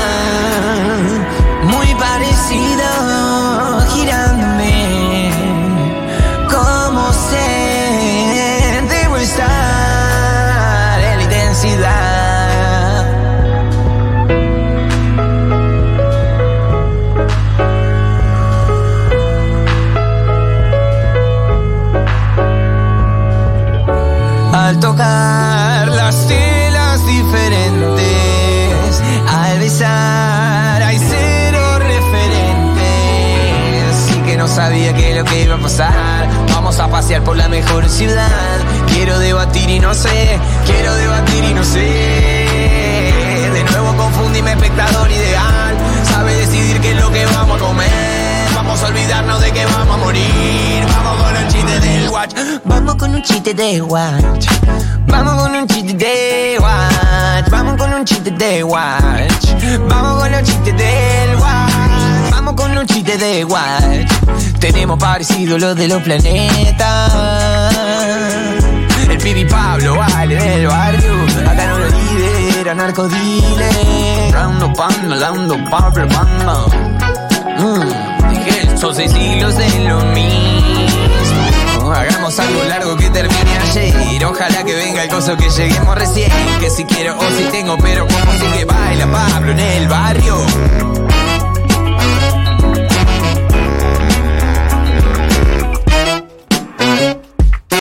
Un chiste de watch. Vamos con un chiste de watch. Vamos con un chiste de watch. Vamos con los chistes del watch. Vamos con un chiste de watch. Tenemos parecido lo de los planetas. El pibi Pablo vale del barrio. Acá no lo lidera, narcodile. Dando panda, dando Pablo panda. Mm, son seis siglos de lo mismo. Hagamos algo largo que termine ayer. Ojalá que venga el coso que lleguemos recién. Que si quiero o si tengo, pero como si que baila Pablo en el barrio.